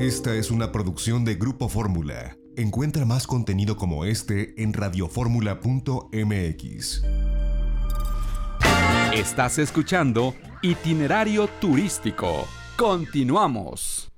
Esta es una producción de Grupo Fórmula. Encuentra más contenido como este en radioformula.mx. Estás escuchando Itinerario Turístico. Continuamos.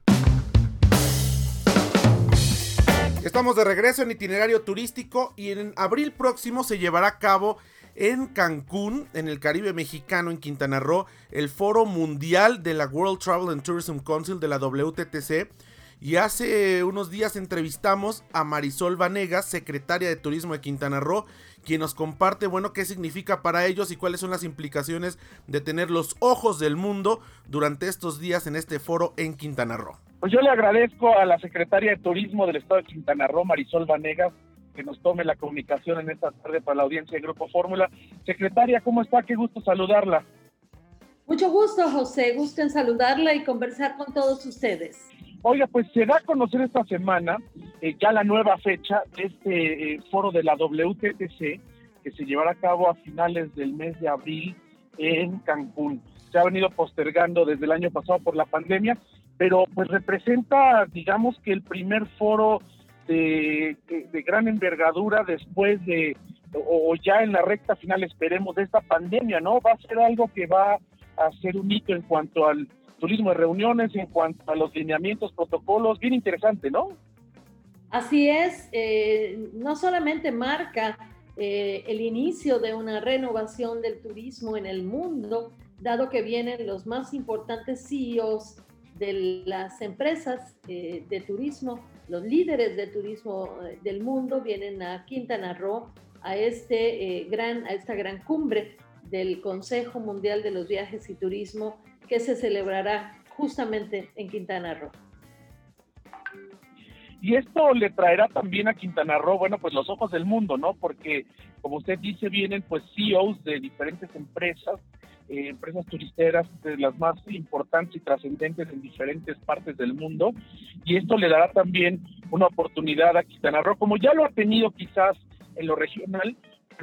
Estamos de regreso en itinerario turístico y en abril próximo se llevará a cabo en Cancún, en el Caribe mexicano, en Quintana Roo, el foro mundial de la World Travel and Tourism Council de la WTTC. Y hace unos días entrevistamos a Marisol Vanegas, secretaria de Turismo de Quintana Roo, quien nos comparte, bueno, qué significa para ellos y cuáles son las implicaciones de tener los ojos del mundo durante estos días en este foro en Quintana Roo. Pues yo le agradezco a la secretaria de Turismo del Estado de Quintana Roo, Marisol Vanegas, que nos tome la comunicación en esta tarde para la audiencia de Grupo Fórmula. Secretaria, ¿cómo está? Qué gusto saludarla. Mucho gusto, José. Gusto en saludarla y conversar con todos ustedes. Oiga, pues se da a conocer esta semana eh, ya la nueva fecha de este eh, foro de la WTTC que se llevará a cabo a finales del mes de abril en Cancún. Se ha venido postergando desde el año pasado por la pandemia pero pues representa, digamos que el primer foro de, gran envergadura después de, o, ya en la recta final, esperemos, de esta pandemia, ¿no? Va a ser algo que va a ser un hito en cuanto al turismo de reuniones, en cuanto a los lineamientos, protocolos, bien interesante, ¿no? Así es, eh, no solamente marca eh, el inicio de una renovación del turismo en el mundo, dado que vienen los más importantes CEOs de las empresas eh, de turismo, los líderes de turismo eh, del mundo vienen a Quintana Roo a, este, eh, gran, a esta gran cumbre del Consejo Mundial de los Viajes y Turismo que se celebrará justamente en Quintana Roo. Y esto le traerá también a Quintana Roo, bueno, pues los ojos del mundo, ¿no? Porque, como usted dice, vienen pues CEOs de diferentes empresas eh, empresas turisteras de las más importantes y trascendentes en diferentes partes del mundo y esto le dará también una oportunidad a Quintana Roo, como ya lo ha tenido quizás en lo regional,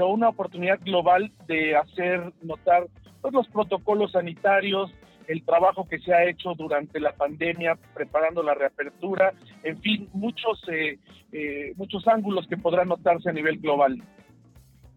una oportunidad global de hacer notar todos los protocolos sanitarios, el trabajo que se ha hecho durante la pandemia preparando la reapertura, en fin, muchos, eh, eh, muchos ángulos que podrán notarse a nivel global.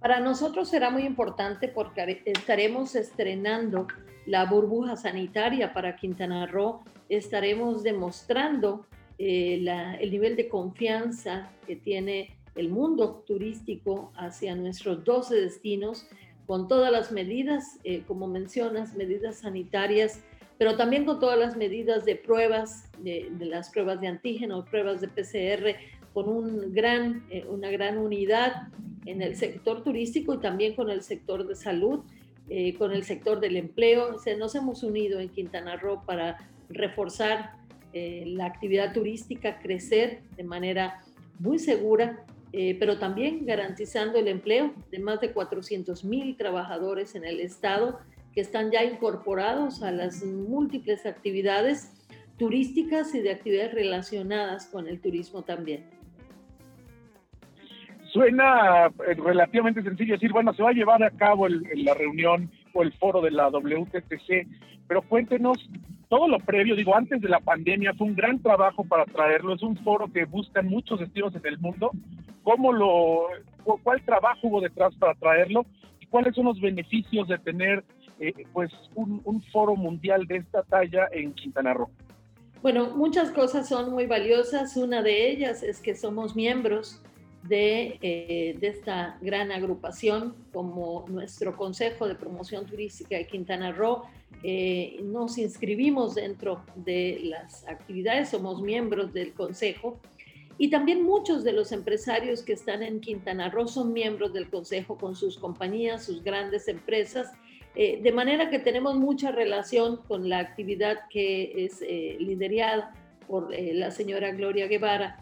Para nosotros será muy importante porque estaremos estrenando la burbuja sanitaria para Quintana Roo, estaremos demostrando eh, el nivel de confianza que tiene el mundo turístico hacia nuestros 12 destinos, con todas las medidas, eh, como mencionas, medidas sanitarias, pero también con todas las medidas de pruebas, de, las pruebas de antígeno, pruebas de PCR, con un gran, eh, una gran unidad en el sector turístico y también con el sector de salud, eh, con el sector del empleo. O nos hemos unido en Quintana Roo para reforzar eh, la actividad turística, crecer de manera muy segura, pero también garantizando el empleo de más de 400 mil trabajadores en el estado que están ya incorporados a las múltiples actividades turísticas y de actividades relacionadas con el turismo también. Suena eh, relativamente sencillo decir, bueno, se va a llevar a cabo la reunión o el foro de la WTTC, pero cuéntenos todo lo previo, digo, antes de la pandemia fue un gran trabajo para traerlo, es un foro que buscan muchos destinos en el mundo, ¿cómo lo, cuál trabajo hubo detrás para traerlo y cuáles son los beneficios de tener eh, pues un, un foro mundial de esta talla en Quintana Roo? Bueno, muchas cosas son muy valiosas. Una de ellas es que somos miembros eh, de, esta gran agrupación como nuestro Consejo de Promoción Turística de Quintana Roo. Eh, nos inscribimos dentro de las actividades, somos miembros del Consejo y también muchos de los empresarios que están en Quintana Roo son miembros del Consejo con sus compañías, sus grandes empresas. Eh, de manera que tenemos mucha relación con la actividad que es liderada por la señora Gloria Guevara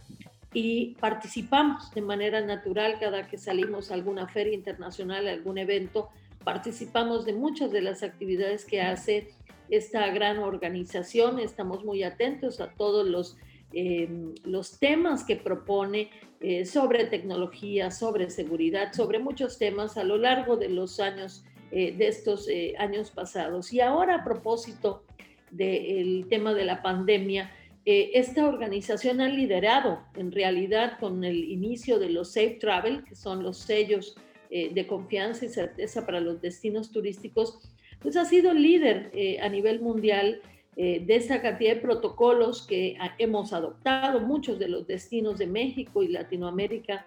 y participamos de manera natural cada que salimos a alguna feria internacional, a algún evento, participamos de muchas de las actividades que hace esta gran organización, estamos muy atentos a todos los, em, los temas que propone eh, sobre tecnología, sobre seguridad, sobre muchos temas a lo largo de los años, eh, de estos eh, años pasados. Y ahora a propósito del tema de la pandemia, eh, esta organización ha liderado en realidad con el inicio de los Safe Travel, que son los sellos eh, de confianza y certeza para los destinos turísticos, pues ha sido líder a nivel mundial de esa cantidad de protocolos que hemos adoptado. Muchos de los destinos de México y Latinoamérica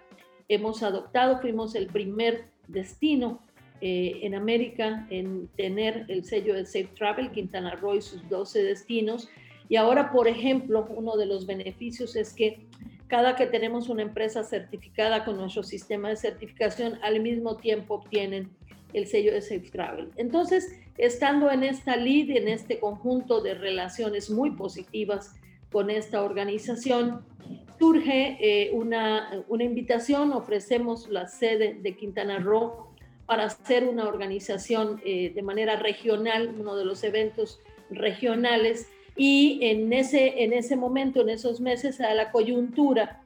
hemos adoptado. Fuimos el primer destino en América en tener el sello de Safe Travel, Quintana Roo y sus 12 destinos. Y ahora, por ejemplo, uno de los beneficios es que cada que tenemos una empresa certificada con nuestro sistema de certificación, al mismo tiempo obtienen el sello de Safe Travel. Entonces, estando en esta lead, en este conjunto de relaciones muy positivas con esta organización, surge eh, una, una invitación, ofrecemos la sede de Quintana Roo para hacer una organización eh, de manera regional, uno de los eventos regionales y en ese, en ese momento, en esos meses, a la coyuntura,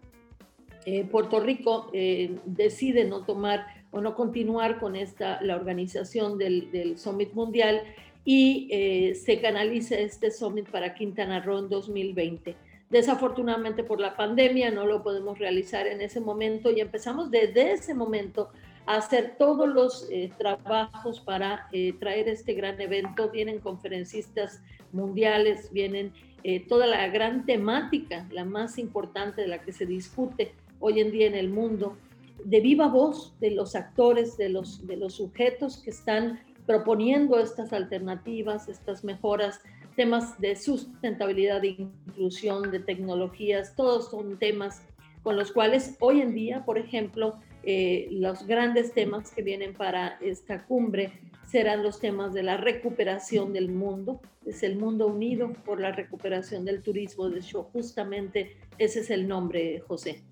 eh, Puerto Rico eh, decide no tomar o no continuar con esta, la organización del, del Summit Mundial y eh, se canaliza este Summit para Quintana Roo en 2020. Desafortunadamente por la pandemia no lo podemos realizar en ese momento y empezamos desde ese momento hacer todos los trabajos para traer este gran evento. Vienen conferencistas mundiales, vienen eh, toda la gran temática, la más importante de la que se discute hoy en día en el mundo, de viva voz de los actores, de los, de los sujetos que están proponiendo estas alternativas, estas mejoras, temas de sustentabilidad, de inclusión, de tecnologías, todos son temas con los cuales hoy en día, por ejemplo, eh, los grandes temas que vienen para esta cumbre serán los temas de la recuperación del mundo, es el mundo unido por la recuperación del turismo. De hecho, justamente ese es el nombre, José.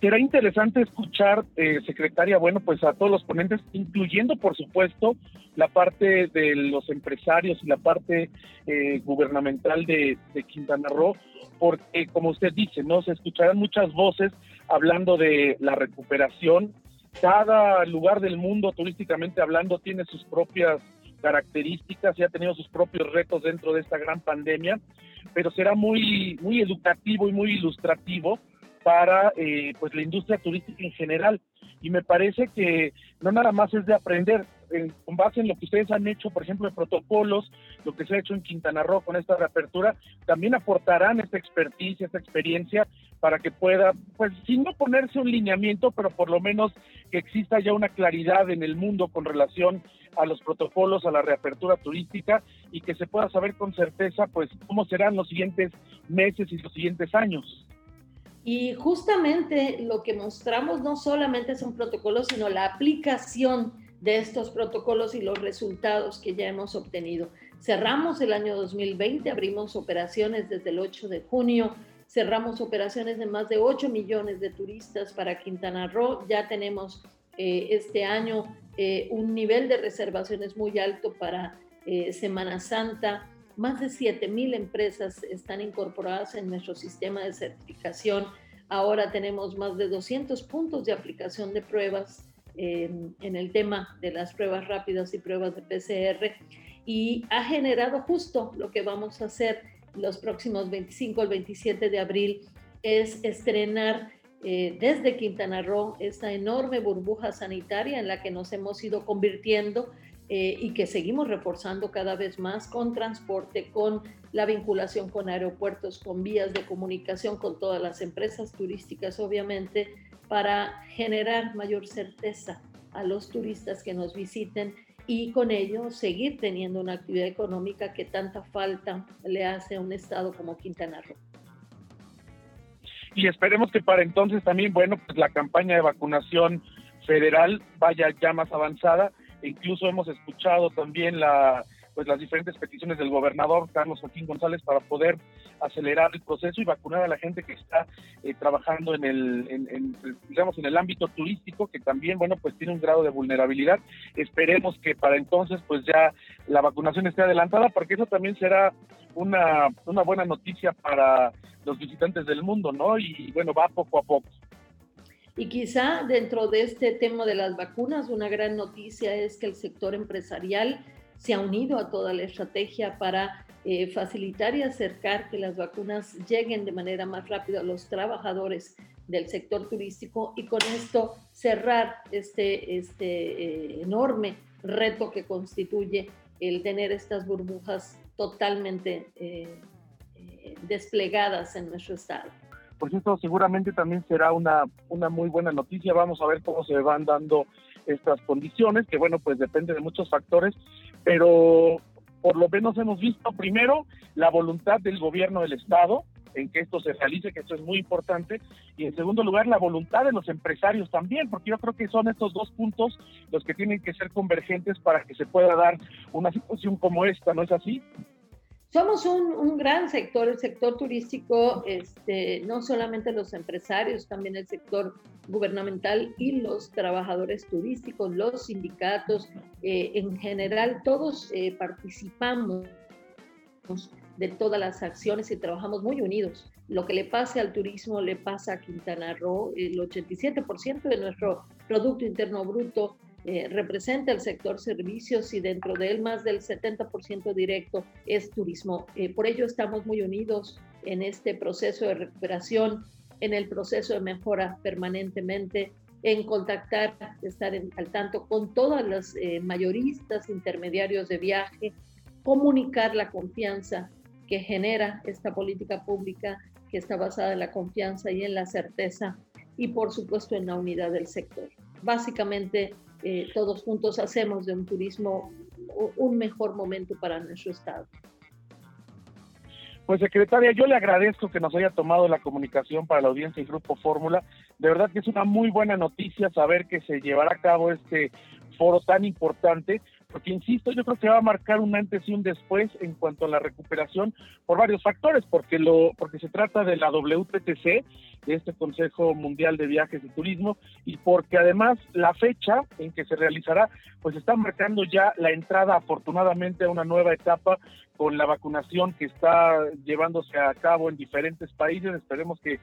Será interesante escuchar, eh, secretaria, bueno, pues a todos los ponentes, incluyendo, por supuesto, la parte de los empresarios y la parte eh, gubernamental de, de Quintana Roo, porque, como usted dice, ¿no? Se escucharán muchas voces hablando de la recuperación, cada lugar del mundo turísticamente hablando tiene sus propias características y ha tenido sus propios retos dentro de esta gran pandemia, pero será muy, muy educativo y muy ilustrativo para eh, pues la industria turística en general. Y me parece que no nada más es de aprender, con base en lo que ustedes han hecho, por ejemplo, de protocolos, lo que se ha hecho en Quintana Roo con esta reapertura, también aportarán esta experticia, esta experiencia para que pueda, pues, sin no ponerse un lineamiento, pero por lo menos que exista ya una claridad en el mundo con relación a los protocolos, a la reapertura turística y que se pueda saber con certeza, pues, cómo serán los siguientes meses y los siguientes años. Y justamente lo que mostramos no solamente son protocolos, sino la aplicación de estos protocolos y los resultados que ya hemos obtenido. Cerramos el año 2020, abrimos operaciones desde el 8 de junio, cerramos operaciones de más de 8 millones de turistas para Quintana Roo, ya tenemos eh, este año eh, un nivel de reservaciones muy alto para eh, Semana Santa, más de 7 mil empresas están incorporadas en nuestro sistema de certificación. Ahora tenemos más de 200 puntos de aplicación de pruebas en el tema de las pruebas rápidas y pruebas de PCR y ha generado justo lo que vamos a hacer los próximos 25 al 27 de abril, es estrenar eh, desde Quintana Roo esta enorme burbuja sanitaria en la que nos hemos ido convirtiendo eh, y que seguimos reforzando cada vez más con transporte, con la vinculación con aeropuertos, con vías de comunicación, con todas las empresas turísticas, obviamente, para generar mayor certeza a los turistas que nos visiten y con ello seguir teniendo una actividad económica que tanta falta le hace a un estado como Quintana Roo. Y esperemos que para entonces también, bueno, pues la campaña de vacunación federal vaya ya más avanzada. E incluso hemos escuchado también la, pues las diferentes peticiones del gobernador Carlos Joaquín González para poder acelerar el proceso y vacunar a la gente que está eh, trabajando en el, digamos, en el ámbito turístico, que también, bueno, pues tiene un grado de vulnerabilidad. Esperemos que para entonces, pues ya la vacunación esté adelantada, porque eso también será una, una buena noticia para los visitantes del mundo, ¿no? Y bueno, va poco a poco. Y quizá dentro de este tema de las vacunas, una gran noticia es que el sector empresarial se ha unido a toda la estrategia para eh, facilitar y acercar que las vacunas lleguen de manera más rápida a los trabajadores del sector turístico y con esto cerrar este, este eh, enorme reto que constituye el tener estas burbujas totalmente eh, desplegadas en nuestro estado pues esto seguramente también será una, una muy buena noticia. Vamos a ver cómo se van dando estas condiciones, que bueno, pues depende de muchos factores, pero por lo menos hemos visto primero la voluntad del gobierno del Estado en que esto se realice, que esto es muy importante, y en segundo lugar la voluntad de los empresarios también, porque yo creo que son estos dos puntos los que tienen que ser convergentes para que se pueda dar una situación como esta, ¿no es así? Somos un, gran sector, el sector turístico, este, no solamente los empresarios, también el sector gubernamental y los trabajadores turísticos, los sindicatos, eh, en general, todos eh, participamos de todas las acciones y trabajamos muy unidos. Lo que le pase al turismo le pasa a Quintana Roo, el 87% de nuestro Producto Interno Bruto eh, representa el sector servicios y dentro de él más del 70% directo es turismo. Eh, por ello estamos muy unidos en este proceso de recuperación, en el proceso de mejora permanentemente, en contactar, estar al tanto con todas las eh, mayoristas, intermediarios de viaje, comunicar la confianza que genera esta política pública que está basada en la confianza y en la certeza y por supuesto en la unidad del sector. Básicamente eh, todos juntos hacemos de un turismo un mejor momento para nuestro estado. Pues secretaria, yo le agradezco que nos haya tomado la comunicación para la audiencia y Grupo Fórmula. De verdad que es una muy buena noticia saber que se llevará a cabo este foro tan importante, porque insisto, yo creo que va a marcar un antes y un después en cuanto a la recuperación por varios factores, porque lo porque se trata de la WTTC, de este Consejo Mundial de Viajes y Turismo, y porque además la fecha en que se realizará, pues está marcando ya la entrada afortunadamente a una nueva etapa con la vacunación que está llevándose a cabo en diferentes países. Esperemos que,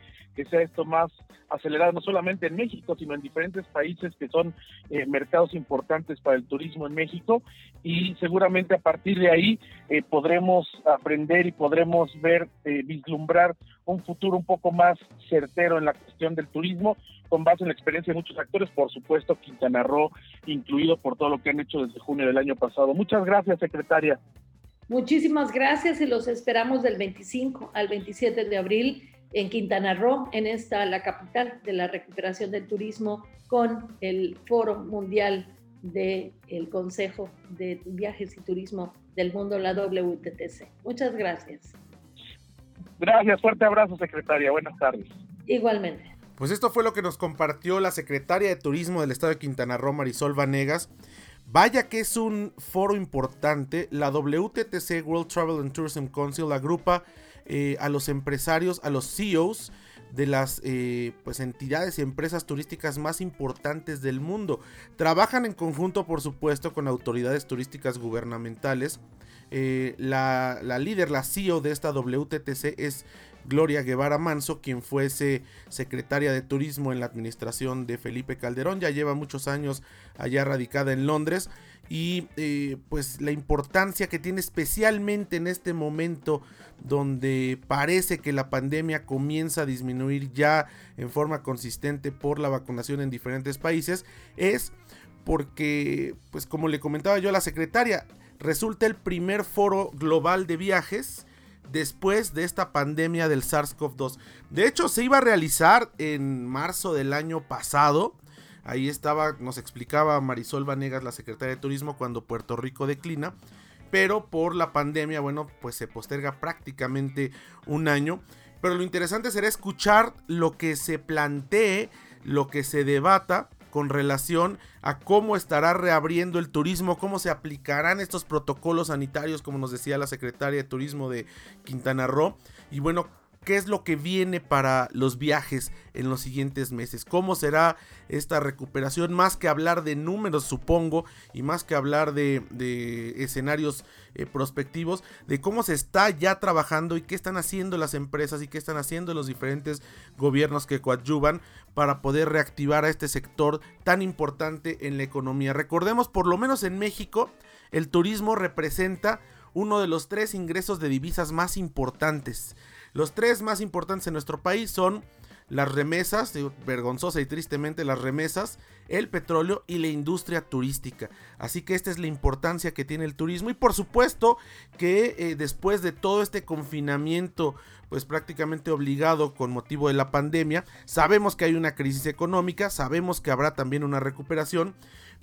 sea esto más acelerado, no solamente en México, sino en diferentes países que son eh, mercados importantes para el turismo en México. Y seguramente a partir de ahí eh, podremos aprender y podremos ver, eh, vislumbrar un futuro un poco más certero en la cuestión del turismo, con base en la experiencia de muchos actores, por supuesto Quintana Roo, incluido por todo lo que han hecho desde junio del año pasado. Muchas gracias, secretaria. Muchísimas gracias y los esperamos del 25 al 27 de abril en Quintana Roo, en esta la capital de la recuperación del turismo, con el Foro Mundial del Consejo de Viajes y Turismo del Mundo, la WTTC. Muchas gracias. Gracias, fuerte abrazo, secretaria. Buenas tardes. Igualmente. Pues esto fue lo que nos compartió la secretaria de Turismo del Estado de Quintana Roo, Marisol Vanegas. Vaya que es un foro importante. La WTTC, World Travel and Tourism Council, agrupa eh, a los empresarios, a los CEOs de las eh, pues, entidades y empresas turísticas más importantes del mundo. Trabajan en conjunto, por supuesto, con autoridades turísticas gubernamentales. Eh, la, la, líder, la CEO de esta WTTC es Gloria Guevara Manso, quien fuese secretaria de Turismo en la administración de Felipe Calderón. Ya lleva muchos años allá radicada en Londres. Y eh, pues la importancia que tiene especialmente en este momento donde parece que la pandemia comienza a disminuir ya en forma consistente por la vacunación en diferentes países es porque pues como le comentaba yo a la secretaria resulta el primer foro global de viajes después de esta pandemia del SARS-CoV-2. De hecho, se iba a realizar en marzo del año pasado. Ahí estaba, nos explicaba Marisol Vanegas, la secretaria de Turismo, cuando Puerto Rico declina. Pero por la pandemia, bueno, pues se posterga prácticamente un año. Pero lo interesante será escuchar lo que se plantee, lo que se debata con relación a cómo estará reabriendo el turismo, cómo se aplicarán estos protocolos sanitarios, como nos decía la secretaria de Turismo de Quintana Roo. Y bueno, qué es lo que viene para los viajes en los siguientes meses, cómo será esta recuperación, más que hablar de números supongo y más que hablar de, escenarios eh, prospectivos, de cómo se está ya trabajando y qué están haciendo las empresas y qué están haciendo los diferentes gobiernos que coadyuvan para poder reactivar a este sector tan importante en la economía. Recordemos, por lo menos en México, el turismo representa uno de los tres ingresos de divisas más importantes. Los tres más importantes en nuestro país son las remesas, vergonzosa y tristemente las remesas, el petróleo y la industria turística. Así que esta es la importancia que tiene el turismo y por supuesto que eh, después de todo este confinamiento pues prácticamente obligado con motivo de la pandemia, sabemos que hay una crisis económica, sabemos que habrá también una recuperación,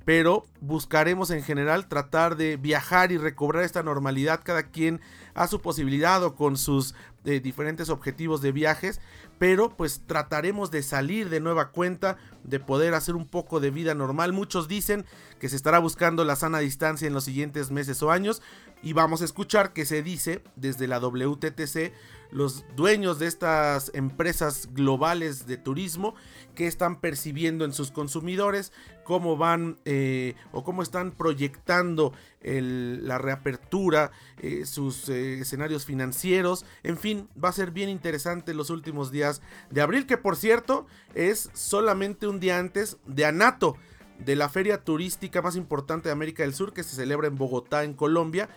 pero buscaremos en general tratar de viajar y recobrar esta normalidad cada quien a su posibilidad o con sus eh, diferentes objetivos de viajes, pero pues trataremos de salir de nueva cuenta, de poder hacer un poco de vida normal. Muchos dicen que se estará buscando la sana distancia en los siguientes meses o años y vamos a escuchar que se dice desde la WTTC los dueños de estas empresas globales de turismo que están percibiendo en sus consumidores, cómo van eh, o cómo están proyectando la reapertura, eh, sus eh, escenarios financieros, en fin, va a ser bien interesante los últimos días de abril, que por cierto es solamente un día antes de Anato, de la feria turística más importante de América del Sur que se celebra en Bogotá, en Colombia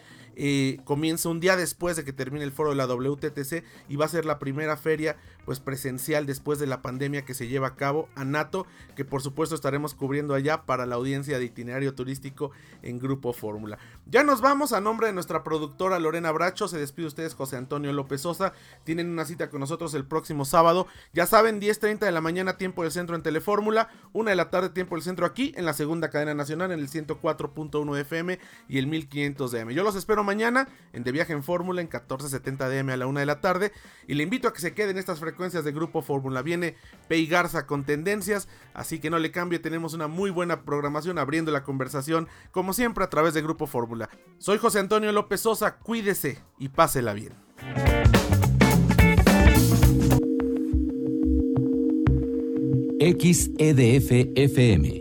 eh, comienza un día después de que termine el foro de la WTTC y va a ser la primera feria pues presencial después de la pandemia que se lleva a cabo a NATO, que por supuesto estaremos cubriendo allá para la audiencia de itinerario turístico en Grupo Fórmula. Ya nos vamos a nombre de nuestra productora Lorena Bracho, se despide ustedes José Antonio López Sosa, tienen una cita con nosotros el próximo sábado, ya saben 10.30 de la mañana tiempo del centro en Telefórmula, 1 de la tarde tiempo del centro aquí en la segunda cadena nacional en el 104.1 FM y el 1500 DM. Yo los espero mañana en De Viaje en Fórmula en 1470 DM a la 1 de la tarde y le invito a que se queden estas frecuencias frecuencias de Grupo Fórmula. Viene Pei Garza con tendencias, así que no le cambie, tenemos una muy buena programación abriendo la conversación, como siempre a través de Grupo Fórmula. Soy José Antonio López Sosa, cuídese y pásela bien. XEDF FM